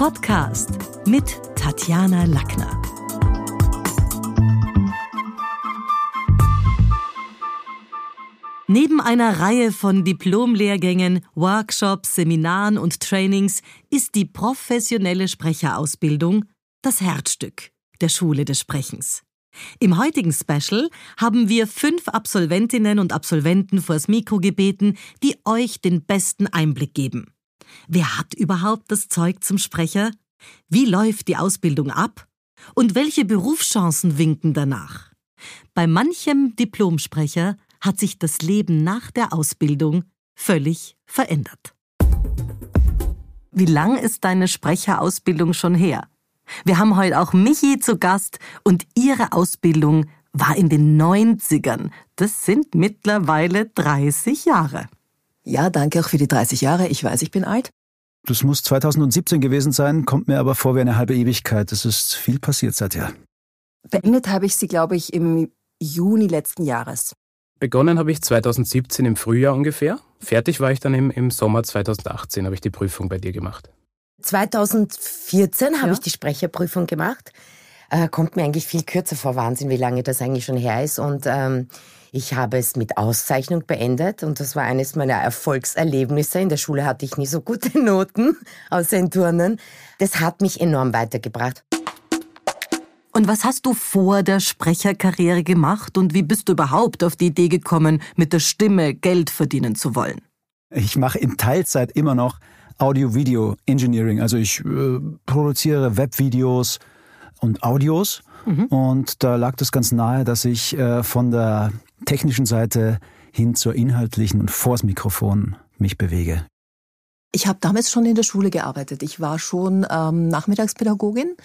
Podcast mit Tatjana Lackner. Neben einer Reihe von Diplomlehrgängen, Workshops, Seminaren und Trainings ist die professionelle Sprecherausbildung das Herzstück der Schule des Sprechens. Im heutigen Special haben wir fünf Absolventinnen und Absolventen vors Mikro gebeten, die euch den besten Einblick geben. Wer hat überhaupt das Zeug zum Sprecher? Wie läuft die Ausbildung ab? Und welche Berufschancen winken danach? Bei manchem Diplomsprecher hat sich das Leben nach der Ausbildung völlig verändert. Wie lang ist deine Sprecherausbildung schon her? Wir haben heute auch Michi zu Gast und ihre Ausbildung war in den 90ern. Das sind mittlerweile 30 Jahre. Ja, danke auch für die 30 Jahre. Ich weiß, ich bin alt. Das muss 2017 gewesen sein, kommt mir aber vor wie eine halbe Ewigkeit. Es ist viel passiert seither. Beendet habe ich sie, glaube ich, im Juni letzten Jahres. Begonnen habe ich 2017 im Frühjahr ungefähr. Fertig war ich dann im, im Sommer 2018, habe ich die Prüfung bei dir gemacht. 2014 ja. habe ich die Sprecherprüfung gemacht. Äh, kommt mir eigentlich viel kürzer vor, Wahnsinn, wie lange das eigentlich schon her ist. Und ähm, ich habe es mit Auszeichnung beendet und das war eines meiner Erfolgserlebnisse. In der Schule hatte ich nie so gute Noten, außer in Turnen. Das hat mich enorm weitergebracht. Und was hast du vor der Sprecherkarriere gemacht und wie bist du überhaupt auf die Idee gekommen, mit der Stimme Geld verdienen zu wollen? Ich mache in Teilzeit immer noch Audio-Video-Engineering. Also ich äh, produziere Webvideos und Audios. Mhm. Und da lag das ganz nahe, dass ich äh, von der technischen Seite hin zur inhaltlichen und vors Mikrofon mich bewege. Ich habe damals schon in der Schule gearbeitet. Ich war schon ähm, Nachmittagspädagogin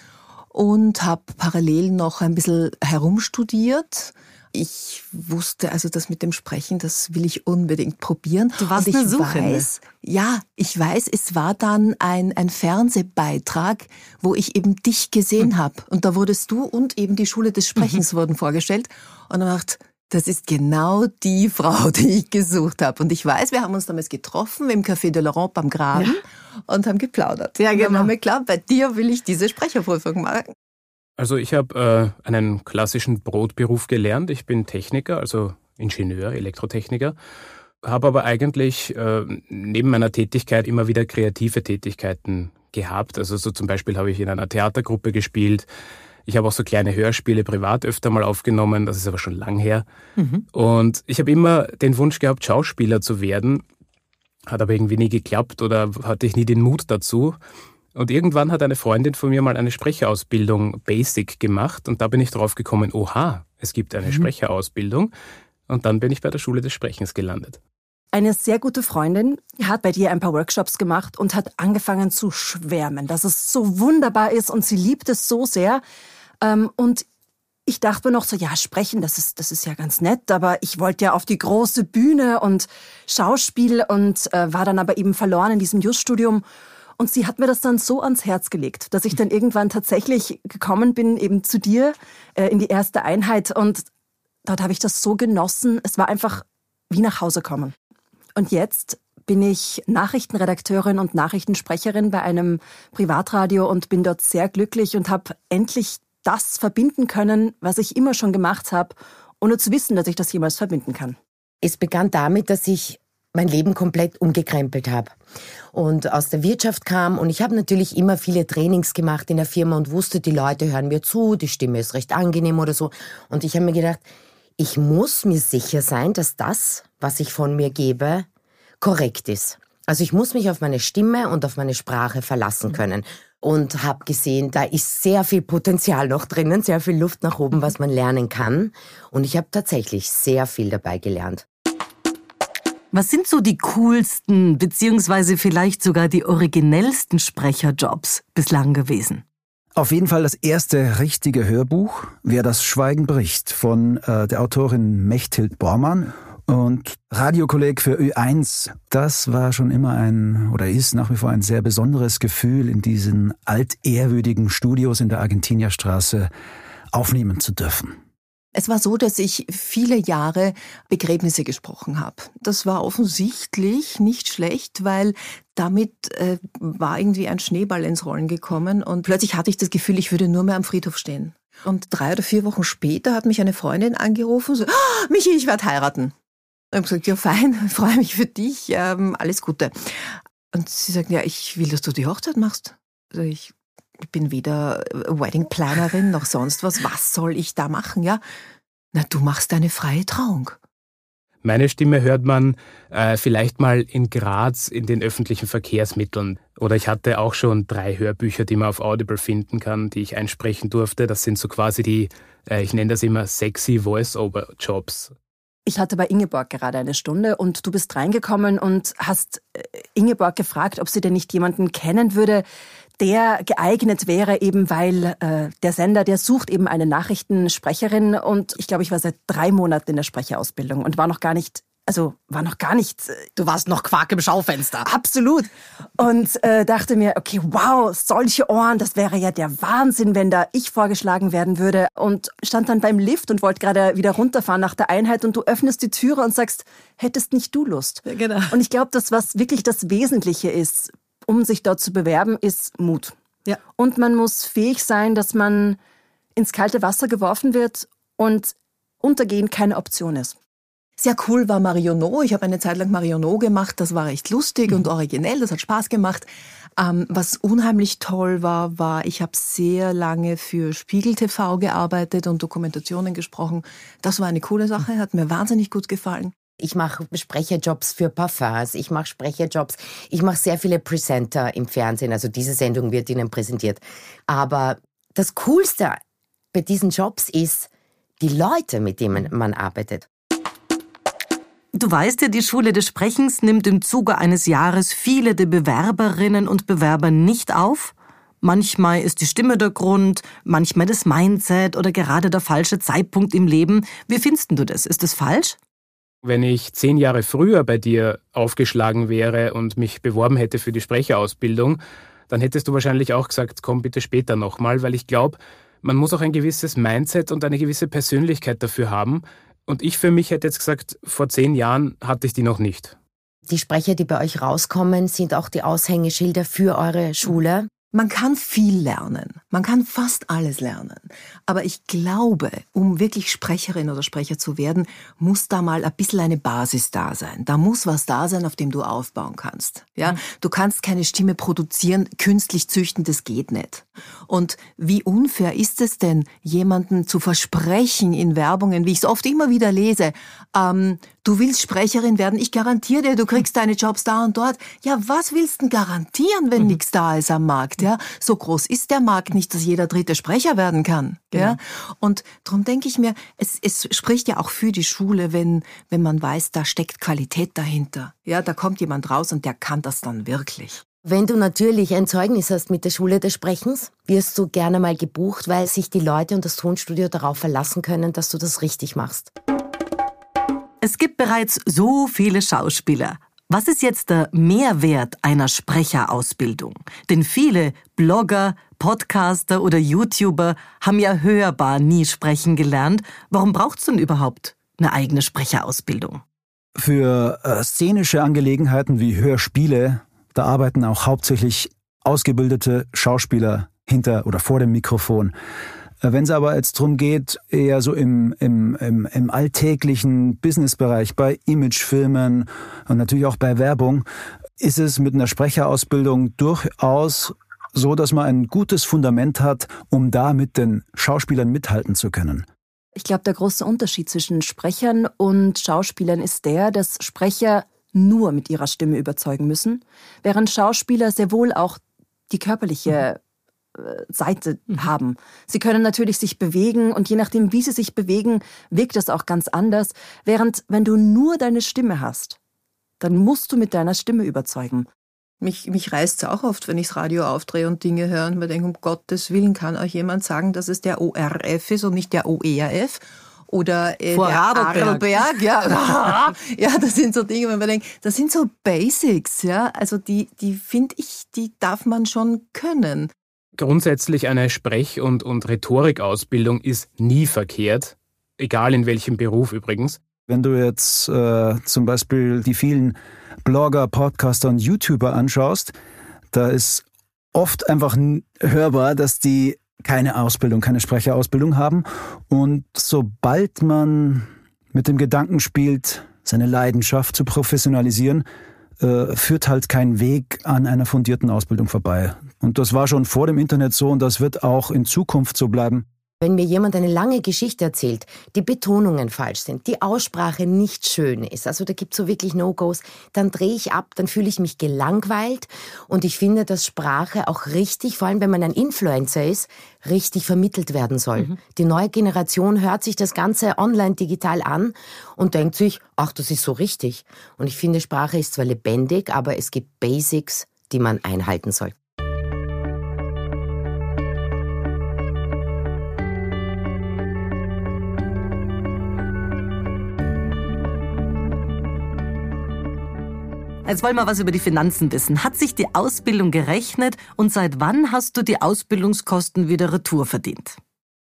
und habe parallel noch ein bisschen herumstudiert ich wusste also das mit dem Sprechen, das will ich unbedingt probieren. Du warst und ich eine Suchende. Weiß, ja, ich weiß, es war dann ein, ein Fernsehbeitrag, wo ich eben dich gesehen mhm. habe. Und da wurdest du und eben die Schule des Sprechens mhm. wurden vorgestellt. Und dann dachte das ist genau die Frau, die ich gesucht habe. Und ich weiß, wir haben uns damals getroffen im Café de Laurent am Graben ja. und haben geplaudert. Ja, genau. Und haben wir klar, bei dir will ich diese Sprecherprüfung machen. Also ich habe äh, einen klassischen Brotberuf gelernt. Ich bin Techniker, also Ingenieur, Elektrotechniker, habe aber eigentlich äh, neben meiner Tätigkeit immer wieder kreative Tätigkeiten gehabt. Also so zum Beispiel habe ich in einer Theatergruppe gespielt. Ich habe auch so kleine Hörspiele privat öfter mal aufgenommen, das ist aber schon lang her. Mhm. Und ich habe immer den Wunsch gehabt, Schauspieler zu werden, hat aber irgendwie nie geklappt oder hatte ich nie den Mut dazu. Und irgendwann hat eine Freundin von mir mal eine Sprecherausbildung Basic gemacht und da bin ich drauf gekommen, oha, es gibt eine mhm. Sprecherausbildung. Und dann bin ich bei der Schule des Sprechens gelandet. Eine sehr gute Freundin hat bei dir ein paar Workshops gemacht und hat angefangen zu schwärmen, dass es so wunderbar ist und sie liebt es so sehr. Ähm, und ich dachte mir noch so, ja, sprechen, das ist, das ist ja ganz nett, aber ich wollte ja auf die große Bühne und Schauspiel und äh, war dann aber eben verloren in diesem Just-Studium und sie hat mir das dann so ans Herz gelegt, dass ich dann irgendwann tatsächlich gekommen bin, eben zu dir äh, in die erste Einheit. Und dort habe ich das so genossen. Es war einfach wie nach Hause kommen. Und jetzt bin ich Nachrichtenredakteurin und Nachrichtensprecherin bei einem Privatradio und bin dort sehr glücklich und habe endlich das verbinden können, was ich immer schon gemacht habe, ohne zu wissen, dass ich das jemals verbinden kann. Es begann damit, dass ich mein Leben komplett umgekrempelt habe und aus der Wirtschaft kam und ich habe natürlich immer viele Trainings gemacht in der Firma und wusste, die Leute hören mir zu, die Stimme ist recht angenehm oder so. Und ich habe mir gedacht, ich muss mir sicher sein, dass das, was ich von mir gebe, korrekt ist. Also ich muss mich auf meine Stimme und auf meine Sprache verlassen können. Und habe gesehen, da ist sehr viel Potenzial noch drinnen, sehr viel Luft nach oben, was man lernen kann. Und ich habe tatsächlich sehr viel dabei gelernt. Was sind so die coolsten, beziehungsweise vielleicht sogar die originellsten Sprecherjobs bislang gewesen? Auf jeden Fall das erste richtige Hörbuch, Wer das Schweigen bricht, von äh, der Autorin Mechthild Bormann und Radiokolleg für Ö1. Das war schon immer ein oder ist nach wie vor ein sehr besonderes Gefühl, in diesen altehrwürdigen Studios in der Argentinierstraße aufnehmen zu dürfen. Es war so, dass ich viele Jahre Begräbnisse gesprochen habe. Das war offensichtlich nicht schlecht, weil damit äh, war irgendwie ein Schneeball ins Rollen gekommen und plötzlich hatte ich das Gefühl, ich würde nur mehr am Friedhof stehen. Und drei oder vier Wochen später hat mich eine Freundin angerufen, so, oh, Michi, ich werde heiraten. Ich habe gesagt, ja fein, freue mich für dich, ähm, alles Gute. Und sie sagt, ja, ich will, dass du die Hochzeit machst. Also ich bin weder Wedding Plannerin noch sonst was. Was soll ich da machen, ja? Na, du machst eine freie Trauung. Meine Stimme hört man äh, vielleicht mal in Graz in den öffentlichen Verkehrsmitteln. Oder ich hatte auch schon drei Hörbücher, die man auf Audible finden kann, die ich einsprechen durfte. Das sind so quasi die, äh, ich nenne das immer sexy Voice-Over-Jobs. Ich hatte bei Ingeborg gerade eine Stunde und du bist reingekommen und hast äh, Ingeborg gefragt, ob sie denn nicht jemanden kennen würde, der geeignet wäre, eben weil äh, der Sender, der sucht eben eine Nachrichtensprecherin und ich glaube, ich war seit drei Monaten in der Sprecherausbildung und war noch gar nicht also war noch gar nicht. Äh, du warst noch Quark im Schaufenster. Absolut. Und äh, dachte mir, okay, wow, solche Ohren, das wäre ja der Wahnsinn, wenn da ich vorgeschlagen werden würde. Und stand dann beim Lift und wollte gerade wieder runterfahren nach der Einheit und du öffnest die Türe und sagst, hättest nicht du Lust? Ja, genau. Und ich glaube, das, was wirklich das Wesentliche ist um sich dort zu bewerben, ist Mut. Ja. Und man muss fähig sein, dass man ins kalte Wasser geworfen wird und untergehen keine Option ist. Sehr cool war Marionneau. Ich habe eine Zeit lang Marionneau gemacht. Das war recht lustig mhm. und originell. Das hat Spaß gemacht. Ähm, was unheimlich toll war, war, ich habe sehr lange für Spiegel TV gearbeitet und Dokumentationen gesprochen. Das war eine coole Sache, hat mir wahnsinnig gut gefallen. Ich mache Sprecherjobs für Parfums, ich mache Sprecherjobs, ich mache sehr viele Presenter im Fernsehen, also diese Sendung wird Ihnen präsentiert. Aber das Coolste bei diesen Jobs ist die Leute, mit denen man arbeitet. Du weißt ja, die Schule des Sprechens nimmt im Zuge eines Jahres viele der Bewerberinnen und Bewerber nicht auf. Manchmal ist die Stimme der Grund, manchmal das Mindset oder gerade der falsche Zeitpunkt im Leben. Wie findest du das? Ist das falsch? Wenn ich zehn Jahre früher bei dir aufgeschlagen wäre und mich beworben hätte für die Sprecherausbildung, dann hättest du wahrscheinlich auch gesagt, komm bitte später nochmal, weil ich glaube, man muss auch ein gewisses Mindset und eine gewisse Persönlichkeit dafür haben. Und ich für mich hätte jetzt gesagt, vor zehn Jahren hatte ich die noch nicht. Die Sprecher, die bei euch rauskommen, sind auch die Aushängeschilder für eure Schule. Man kann viel lernen. Man kann fast alles lernen. Aber ich glaube, um wirklich Sprecherin oder Sprecher zu werden, muss da mal ein bisschen eine Basis da sein. Da muss was da sein, auf dem du aufbauen kannst. Ja, mhm. du kannst keine Stimme produzieren, künstlich züchten, das geht nicht. Und wie unfair ist es denn, jemanden zu versprechen in Werbungen, wie ich es oft immer wieder lese, ähm, du willst Sprecherin werden, ich garantiere dir, du kriegst deine Jobs da und dort. Ja, was willst du denn garantieren, wenn mhm. nichts da ist am Markt? Ja, so groß ist der Markt nicht, dass jeder dritte Sprecher werden kann. Genau. Ja, und darum denke ich mir, es, es spricht ja auch für die Schule, wenn wenn man weiß, da steckt Qualität dahinter. Ja, da kommt jemand raus und der kann das dann wirklich. Wenn du natürlich ein Zeugnis hast mit der Schule des Sprechens, wirst du gerne mal gebucht, weil sich die Leute und das Tonstudio darauf verlassen können, dass du das richtig machst. Es gibt bereits so viele Schauspieler. Was ist jetzt der Mehrwert einer Sprecherausbildung? Denn viele Blogger, Podcaster oder YouTuber haben ja hörbar nie sprechen gelernt. Warum braucht's denn überhaupt eine eigene Sprecherausbildung? Für äh, szenische Angelegenheiten wie Hörspiele, da arbeiten auch hauptsächlich ausgebildete Schauspieler hinter oder vor dem Mikrofon. Äh, wenn es aber jetzt darum geht, eher so im, im, im, im alltäglichen Businessbereich, bei Imagefilmen und natürlich auch bei Werbung, ist es mit einer Sprecherausbildung durchaus so, dass man ein gutes Fundament hat, um da mit den Schauspielern mithalten zu können. Ich glaube, der große Unterschied zwischen Sprechern und Schauspielern ist der, dass Sprecher nur mit ihrer Stimme überzeugen müssen, während Schauspieler sehr wohl auch die körperliche Seite mhm. haben. Sie können natürlich sich bewegen und je nachdem, wie sie sich bewegen, wirkt das auch ganz anders. Während wenn du nur deine Stimme hast, dann musst du mit deiner Stimme überzeugen. Mich, mich reißt es auch oft, wenn ich das Radio aufdrehe und Dinge höre und mir denke, um Gottes Willen kann euch jemand sagen, dass es der ORF ist und nicht der OERF oder äh, Vor der Adelberg. ja. ja, das sind so Dinge, wenn man denkt, das sind so Basics, ja. Also die, die finde ich, die darf man schon können. Grundsätzlich eine Sprech- und, und Rhetorikausbildung ist nie verkehrt. egal in welchem Beruf übrigens. Wenn du jetzt äh, zum Beispiel die vielen Blogger, Podcaster und YouTuber anschaust, da ist oft einfach hörbar, dass die keine Ausbildung, keine Sprecherausbildung haben. Und sobald man mit dem Gedanken spielt, seine Leidenschaft zu professionalisieren, äh, führt halt kein Weg an einer fundierten Ausbildung vorbei. Und das war schon vor dem Internet so und das wird auch in Zukunft so bleiben. Wenn mir jemand eine lange Geschichte erzählt, die Betonungen falsch sind, die Aussprache nicht schön ist, also da gibt es so wirklich No-Gos, dann drehe ich ab, dann fühle ich mich gelangweilt und ich finde, dass Sprache auch richtig, vor allem wenn man ein Influencer ist, richtig vermittelt werden soll. Mhm. Die neue Generation hört sich das Ganze online digital an und denkt sich, ach, das ist so richtig. Und ich finde, Sprache ist zwar lebendig, aber es gibt Basics, die man einhalten soll. Jetzt wollen wir was über die Finanzen wissen. Hat sich die Ausbildung gerechnet und seit wann hast du die Ausbildungskosten wieder retour verdient?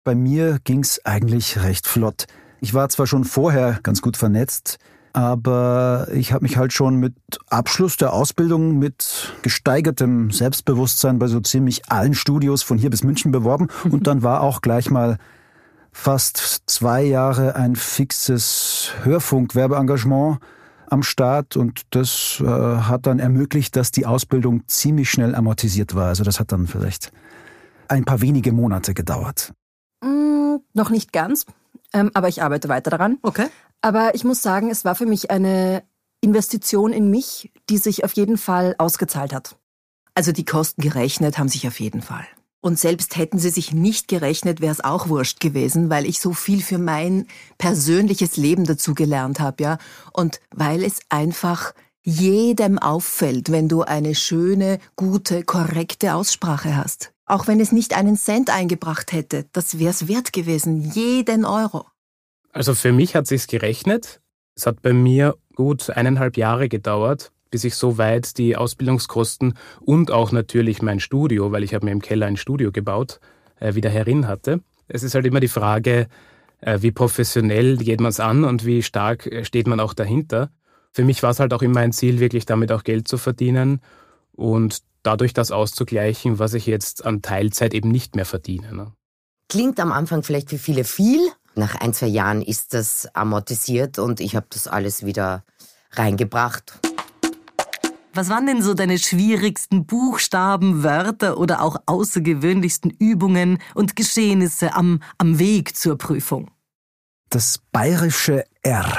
Bei mir ging's eigentlich recht flott. Ich war zwar schon vorher ganz gut vernetzt, aber ich habe mich halt schon mit Abschluss der Ausbildung mit gesteigertem Selbstbewusstsein bei so ziemlich allen Studios von hier bis München beworben und dann war auch gleich mal fast zwei Jahre ein fixes Hörfunk-Werbeengagement am Start und das äh, hat dann ermöglicht, dass die Ausbildung ziemlich schnell amortisiert war. Also das hat dann vielleicht ein paar wenige Monate gedauert. Mm, noch nicht ganz, ähm, aber ich arbeite weiter daran. Okay. Aber ich muss sagen, es war für mich eine Investition in mich, die sich auf jeden Fall ausgezahlt hat. Also die Kosten gerechnet haben sich auf jeden Fall. Und selbst hätten sie sich nicht gerechnet, wäre es auch wurscht gewesen, weil ich so viel für mein persönliches Leben dazu gelernt habe, ja. Und weil es einfach jedem auffällt, wenn du eine schöne, gute, korrekte Aussprache hast. Auch wenn es nicht einen Cent eingebracht hätte, das wäre es wert gewesen, jeden Euro. Also für mich hat sich's gerechnet. Es hat bei mir gut eineinhalb Jahre gedauert, bis ich so weit die Ausbildungskosten und auch natürlich mein Studio, weil ich habe mir im Keller ein Studio gebaut, äh, wieder herin hatte. Es ist halt immer die Frage, äh, wie professionell geht man es an und wie stark äh, steht man auch dahinter. Für mich war es halt auch immer ein Ziel, wirklich damit auch Geld zu verdienen und dadurch das auszugleichen, was ich jetzt an Teilzeit eben nicht mehr verdiene. Ne? Klingt am Anfang vielleicht für viele viel. Nach ein, zwei Jahren ist das amortisiert und ich habe das alles wieder reingebracht. Was waren denn so deine schwierigsten Buchstaben, Wörter oder auch außergewöhnlichsten Übungen und Geschehnisse am, am Weg zur Prüfung? Das bayerische R.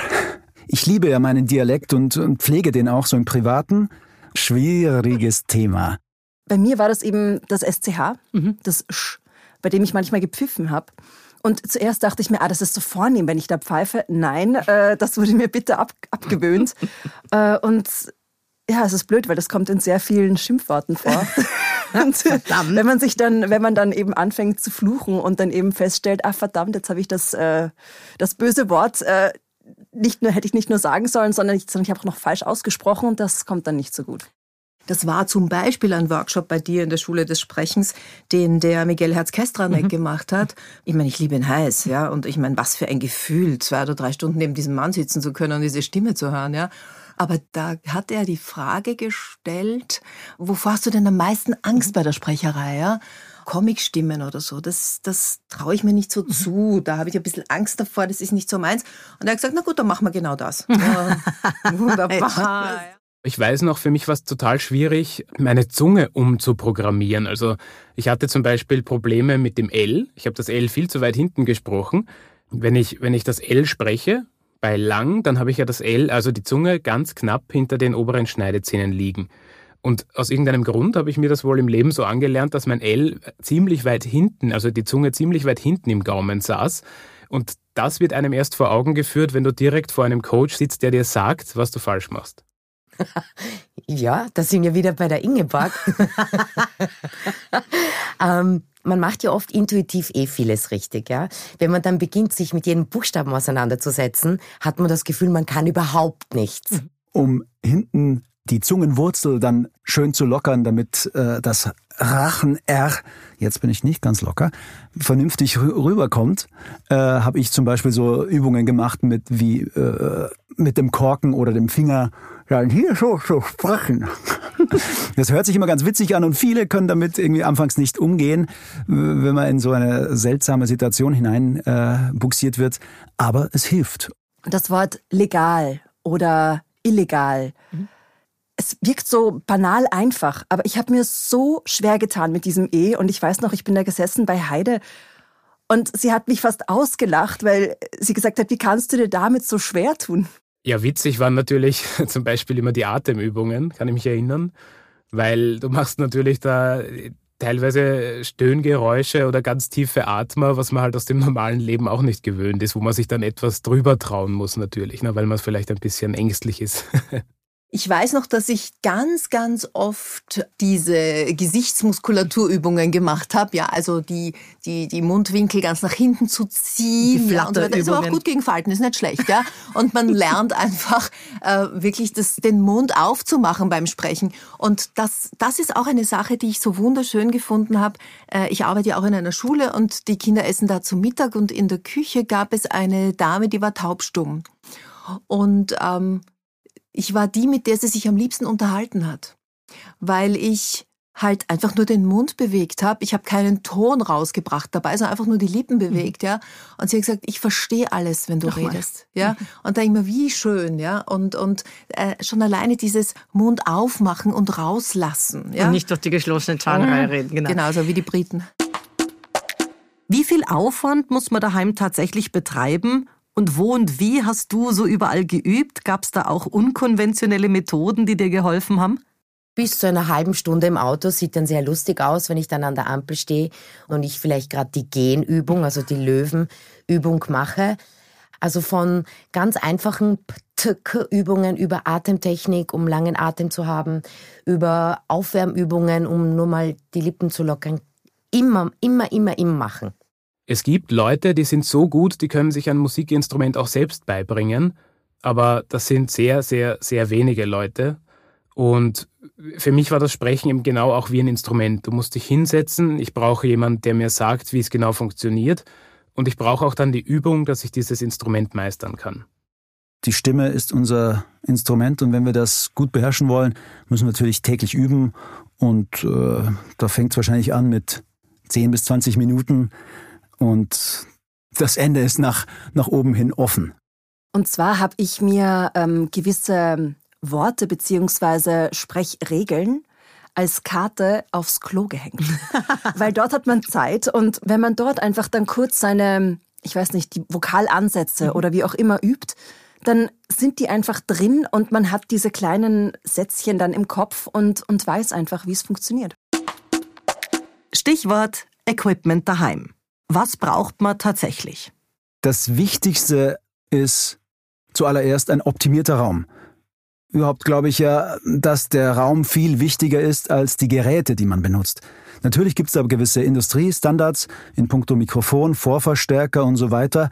Ich liebe ja meinen Dialekt und, und pflege den auch so im Privaten. Schwieriges Thema. Bei mir war das eben das SCH, mhm. das Sch, bei dem ich manchmal gepfiffen habe. Und zuerst dachte ich mir, ah, das ist so vornehm, wenn ich da pfeife. Nein, äh, das wurde mir bitte ab, abgewöhnt. äh, und ja, es ist blöd, weil das kommt in sehr vielen Schimpfworten vor. und wenn man sich dann, wenn man dann eben anfängt zu fluchen und dann eben feststellt, ah verdammt, jetzt habe ich das, äh, das böse Wort äh, nicht nur hätte ich nicht nur sagen sollen, sondern ich, sondern ich habe auch noch falsch ausgesprochen und das kommt dann nicht so gut. Das war zum Beispiel ein Workshop bei dir in der Schule des Sprechens, den der Miguel Herz-Kestranek mhm. gemacht hat. Ich meine, ich liebe ihn heiß, ja. Und ich meine, was für ein Gefühl, zwei oder drei Stunden neben diesem Mann sitzen zu können und diese Stimme zu hören, ja. Aber da hat er die Frage gestellt, wovor hast du denn am meisten Angst bei der Sprecherei? Ja? Comicstimmen oder so, das, das traue ich mir nicht so mhm. zu. Da habe ich ein bisschen Angst davor, das ist nicht so meins. Und er hat gesagt, na gut, dann machen wir genau das. Ja, wunderbar. Ich weiß noch, für mich war es total schwierig, meine Zunge umzuprogrammieren. Also ich hatte zum Beispiel Probleme mit dem L. Ich habe das L viel zu weit hinten gesprochen. Wenn ich, wenn ich das L spreche, bei lang, dann habe ich ja das L, also die Zunge, ganz knapp hinter den oberen Schneidezähnen liegen. Und aus irgendeinem Grund habe ich mir das wohl im Leben so angelernt, dass mein L ziemlich weit hinten, also die Zunge ziemlich weit hinten im Gaumen saß. Und das wird einem erst vor Augen geführt, wenn du direkt vor einem Coach sitzt, der dir sagt, was du falsch machst. Ja, da sind wir wieder bei der Ingeborg. ähm, man macht ja oft intuitiv eh vieles richtig, ja. Wenn man dann beginnt, sich mit jedem Buchstaben auseinanderzusetzen, hat man das Gefühl, man kann überhaupt nichts. Um hinten die Zungenwurzel dann schön zu lockern, damit äh, das Rachen-R, jetzt bin ich nicht ganz locker, vernünftig rüberkommt, äh, habe ich zum Beispiel so Übungen gemacht mit wie äh, mit dem Korken oder dem Finger ja, hier so, so sprechen. Das hört sich immer ganz witzig an und viele können damit irgendwie anfangs nicht umgehen, wenn man in so eine seltsame Situation hinein äh, buxiert wird. Aber es hilft. Das Wort legal oder illegal. Mhm es wirkt so banal einfach, aber ich habe mir so schwer getan mit diesem E und ich weiß noch, ich bin da gesessen bei Heide und sie hat mich fast ausgelacht, weil sie gesagt hat, wie kannst du dir damit so schwer tun? Ja, witzig waren natürlich zum Beispiel immer die Atemübungen, kann ich mich erinnern, weil du machst natürlich da teilweise Stöhngeräusche oder ganz tiefe Atmer, was man halt aus dem normalen Leben auch nicht gewöhnt ist, wo man sich dann etwas drüber trauen muss natürlich, ne, weil man vielleicht ein bisschen ängstlich ist. Ich weiß noch, dass ich ganz, ganz oft diese Gesichtsmuskulaturübungen gemacht habe. Ja, also die, die, die Mundwinkel ganz nach hinten zu ziehen. Die ja, und das ist aber auch gut gegen Falten, ist nicht schlecht. Ja? Und man lernt einfach äh, wirklich das, den Mund aufzumachen beim Sprechen. Und das, das ist auch eine Sache, die ich so wunderschön gefunden habe. Äh, ich arbeite ja auch in einer Schule und die Kinder essen da zu Mittag und in der Küche gab es eine Dame, die war taubstumm. Und ähm, ich war die, mit der sie sich am liebsten unterhalten hat, weil ich halt einfach nur den Mund bewegt habe. Ich habe keinen Ton rausgebracht dabei, sondern einfach nur die Lippen mhm. bewegt, mhm. ja. Und sie hat gesagt, ich verstehe alles, wenn du Ach redest, mal. ja. Mhm. Und da immer wie schön, ja. Und und äh, schon alleine dieses Mund aufmachen und rauslassen, ja. Und nicht durch die geschlossene Zahnreihe mhm. reden, genau. Genau, so wie die Briten. Wie viel Aufwand muss man daheim tatsächlich betreiben, und wo und wie hast du so überall geübt? Gab es da auch unkonventionelle Methoden, die dir geholfen haben? Bis zu einer halben Stunde im Auto sieht dann sehr lustig aus, wenn ich dann an der Ampel stehe und ich vielleicht gerade die Genübung, also die Löwenübung mache. Also von ganz einfachen Übungen über Atemtechnik, um langen Atem zu haben, über Aufwärmübungen, um nur mal die Lippen zu lockern. Immer, immer, immer, immer machen. Es gibt Leute, die sind so gut, die können sich ein Musikinstrument auch selbst beibringen, aber das sind sehr, sehr, sehr wenige Leute. Und für mich war das Sprechen eben genau auch wie ein Instrument. Du musst dich hinsetzen, ich brauche jemanden, der mir sagt, wie es genau funktioniert. Und ich brauche auch dann die Übung, dass ich dieses Instrument meistern kann. Die Stimme ist unser Instrument und wenn wir das gut beherrschen wollen, müssen wir natürlich täglich üben. Und äh, da fängt es wahrscheinlich an mit 10 bis 20 Minuten und das Ende ist nach, nach oben hin offen. Und zwar habe ich mir ähm, gewisse Worte beziehungsweise Sprechregeln als Karte aufs Klo gehängt. Weil dort hat man Zeit und wenn man dort einfach dann kurz seine, ich weiß nicht, die Vokalansätze mhm. oder wie auch immer übt, dann sind die einfach drin und man hat diese kleinen Sätzchen dann im Kopf und, und weiß einfach, wie es funktioniert. Stichwort Equipment daheim. Was braucht man tatsächlich? Das Wichtigste ist zuallererst ein optimierter Raum. Überhaupt glaube ich ja, dass der Raum viel wichtiger ist als die Geräte, die man benutzt. Natürlich gibt es da gewisse Industriestandards in puncto Mikrofon, Vorverstärker und so weiter,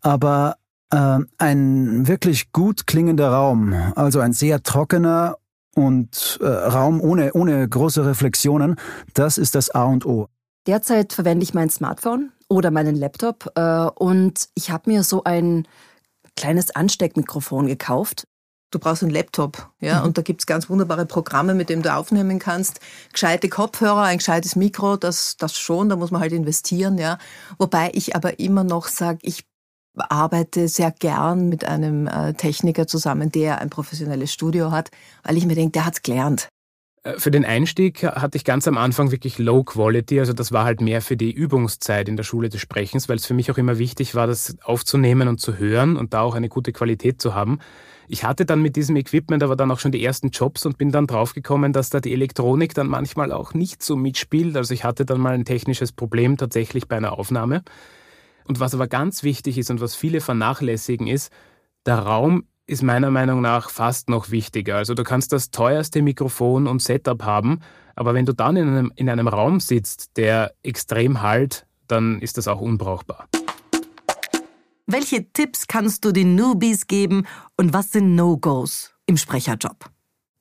aber äh, ein wirklich gut klingender Raum, also ein sehr trockener und äh, Raum ohne, ohne große Reflexionen, das ist das A und O. Derzeit verwende ich mein Smartphone oder meinen Laptop äh, und ich habe mir so ein kleines Ansteckmikrofon gekauft. Du brauchst einen Laptop, ja, mhm. und da gibt's ganz wunderbare Programme, mit denen du aufnehmen kannst. Gescheite Kopfhörer, ein gescheites Mikro, das, das schon, da muss man halt investieren, ja. Wobei ich aber immer noch sage, ich arbeite sehr gern mit einem äh, Techniker zusammen, der ein professionelles Studio hat, weil ich mir denke, der hat's gelernt. Äh, für den Einstieg hatte ich ganz am Anfang wirklich Low Quality, also das war halt mehr für die Übungszeit in der Schule des Sprechens, weil es für mich auch immer wichtig war, das aufzunehmen und zu hören und da auch eine gute Qualität zu haben. Ich hatte dann mit diesem Equipment aber dann auch schon die ersten Jobs und bin dann draufgekommen, dass da die Elektronik dann manchmal auch nicht so mitspielt. Also ich hatte dann mal ein technisches Problem tatsächlich bei einer Aufnahme. Und was aber ganz wichtig ist und was viele vernachlässigen ist, der Raum ist meiner Meinung nach fast noch wichtiger. Also du kannst das teuerste Mikrofon und Setup haben, aber wenn du dann in einem, in einem Raum sitzt, der extrem halt, dann ist das auch unbrauchbar. Welche Tipps kannst du den Newbies geben und was sind No-Gos im Sprecherjob?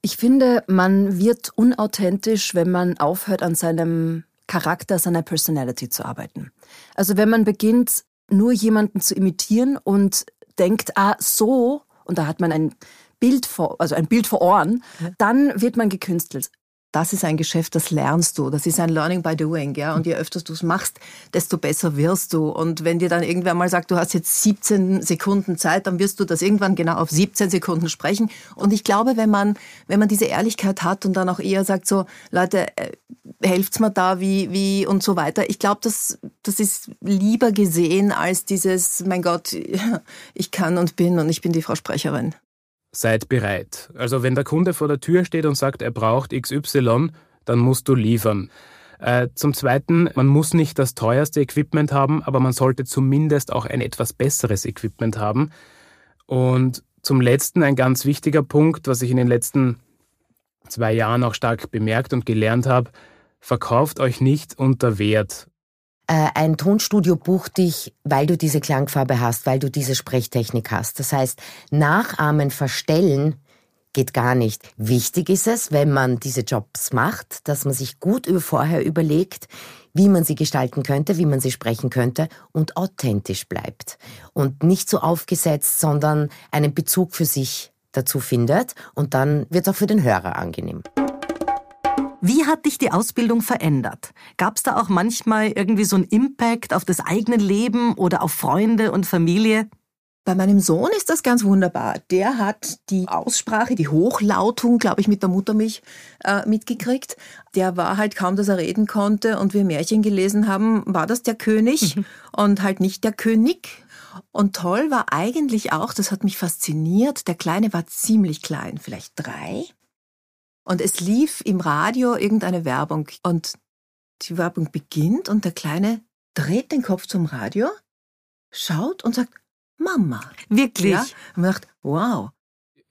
Ich finde, man wird unauthentisch, wenn man aufhört, an seinem Charakter, seiner Personality zu arbeiten. Also wenn man beginnt, nur jemanden zu imitieren und denkt, ah, so, und da hat man ein Bild vor, also ein Bild vor Ohren, dann wird man gekünstelt das ist ein Geschäft, das lernst du. Das ist ein Learning by doing, ja. Und je öfter du es machst, desto besser wirst du. Und wenn dir dann irgendwer mal sagt, du hast jetzt 17 Sekunden Zeit, dann wirst du das irgendwann genau auf 17 Sekunden sprechen. Und ich glaube, wenn man, wenn man diese Ehrlichkeit hat und dann auch eher sagt so, Leute, äh, helft's mir da, wie, wie und so weiter. Ich glaube, das, das ist lieber gesehen als dieses, mein Gott, ich kann und bin und ich bin die Frau Sprecherin seid bereit. Also wenn der Kunde vor der Tür steht und sagt, er braucht XY, dann musst du liefern. Äh, zum Zweiten, man muss nicht das teuerste Equipment haben, aber man sollte zumindest auch ein etwas besseres Equipment haben. Und zum Letzten ein ganz wichtiger Punkt, was ich in den letzten zwei Jahren auch stark bemerkt und gelernt habe, verkauft euch nicht unter Wert. Äh, ein Tonstudio bucht dich, weil du diese Klangfarbe hast, weil du diese Sprechtechnik hast. Das heißt, nachahmen, verstellen geht gar nicht. Wichtig ist es, wenn man diese Jobs macht, dass man sich gut vorher überlegt, wie man sie gestalten könnte, wie man sie sprechen könnte und authentisch bleibt. Und nicht so aufgesetzt, sondern einen Bezug für sich dazu findet und dann wird es auch für den Hörer angenehm. Wie hat dich die Ausbildung verändert? Gab es da auch manchmal irgendwie so einen Impact auf das eigene Leben oder auf Freunde und Familie? Bei meinem Sohn ist das ganz wunderbar. Der hat die Aussprache, die Hochlautung, glaube ich, mit der Muttermilch äh, mitgekriegt. Der war halt kaum, dass er reden konnte und wir Märchen gelesen haben, war das der König mhm. und halt nicht der König. Und toll war eigentlich auch, das hat mich fasziniert, der Kleine war ziemlich klein, vielleicht drei. Und es lief im Radio irgendeine Werbung und die Werbung beginnt und der Kleine dreht den Kopf zum Radio, schaut und sagt, Mama. Wirklich? Ja? Und man dachte, wow.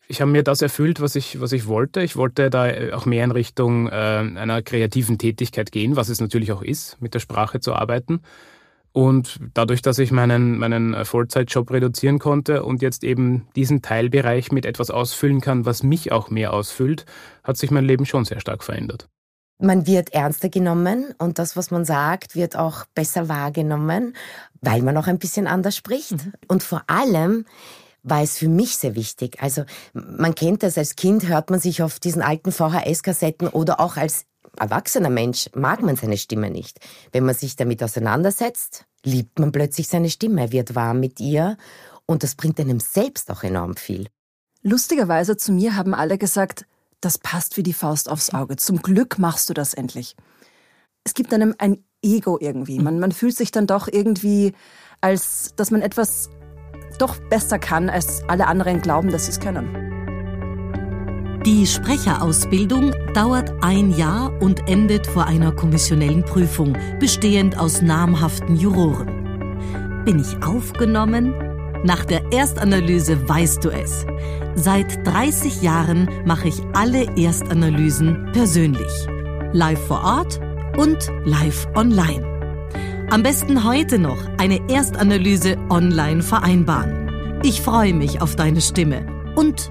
Ich habe mir das erfüllt, was ich, was ich wollte. Ich wollte da auch mehr in Richtung äh, einer kreativen Tätigkeit gehen, was es natürlich auch ist, mit der Sprache zu arbeiten. Und dadurch, dass ich meinen, meinen Vollzeitjob reduzieren konnte und jetzt eben diesen Teilbereich mit etwas ausfüllen kann, was mich auch mehr ausfüllt, hat sich mein Leben schon sehr stark verändert. Man wird ernster genommen und das, was man sagt, wird auch besser wahrgenommen, weil man auch ein bisschen anders spricht. Mhm. Und vor allem war es für mich sehr wichtig. Also man kennt das, als Kind hört man sich auf diesen alten VHS-Kassetten oder auch als erwachsener Mensch mag man seine Stimme nicht. Wenn man sich damit auseinandersetzt, liebt man plötzlich seine Stimme, wird warm mit ihr und das bringt einem selbst auch enorm viel. Lustigerweise zu mir haben alle gesagt, das passt wie die Faust aufs Auge. Zum Glück machst du das endlich. Es gibt einem ein Ego irgendwie. Man, man fühlt sich dann doch irgendwie, als dass man etwas doch besser kann, als alle anderen glauben, dass sie es können. Die Sprecherausbildung dauert ein Jahr und endet vor einer kommissionellen Prüfung, bestehend aus namhaften Juroren. Bin ich aufgenommen? Nach der Erstanalyse weißt du es. Seit 30 Jahren mache ich alle Erstanalysen persönlich. Live vor Ort und live online. Am besten heute noch eine Erstanalyse online vereinbaren. Ich freue mich auf deine Stimme und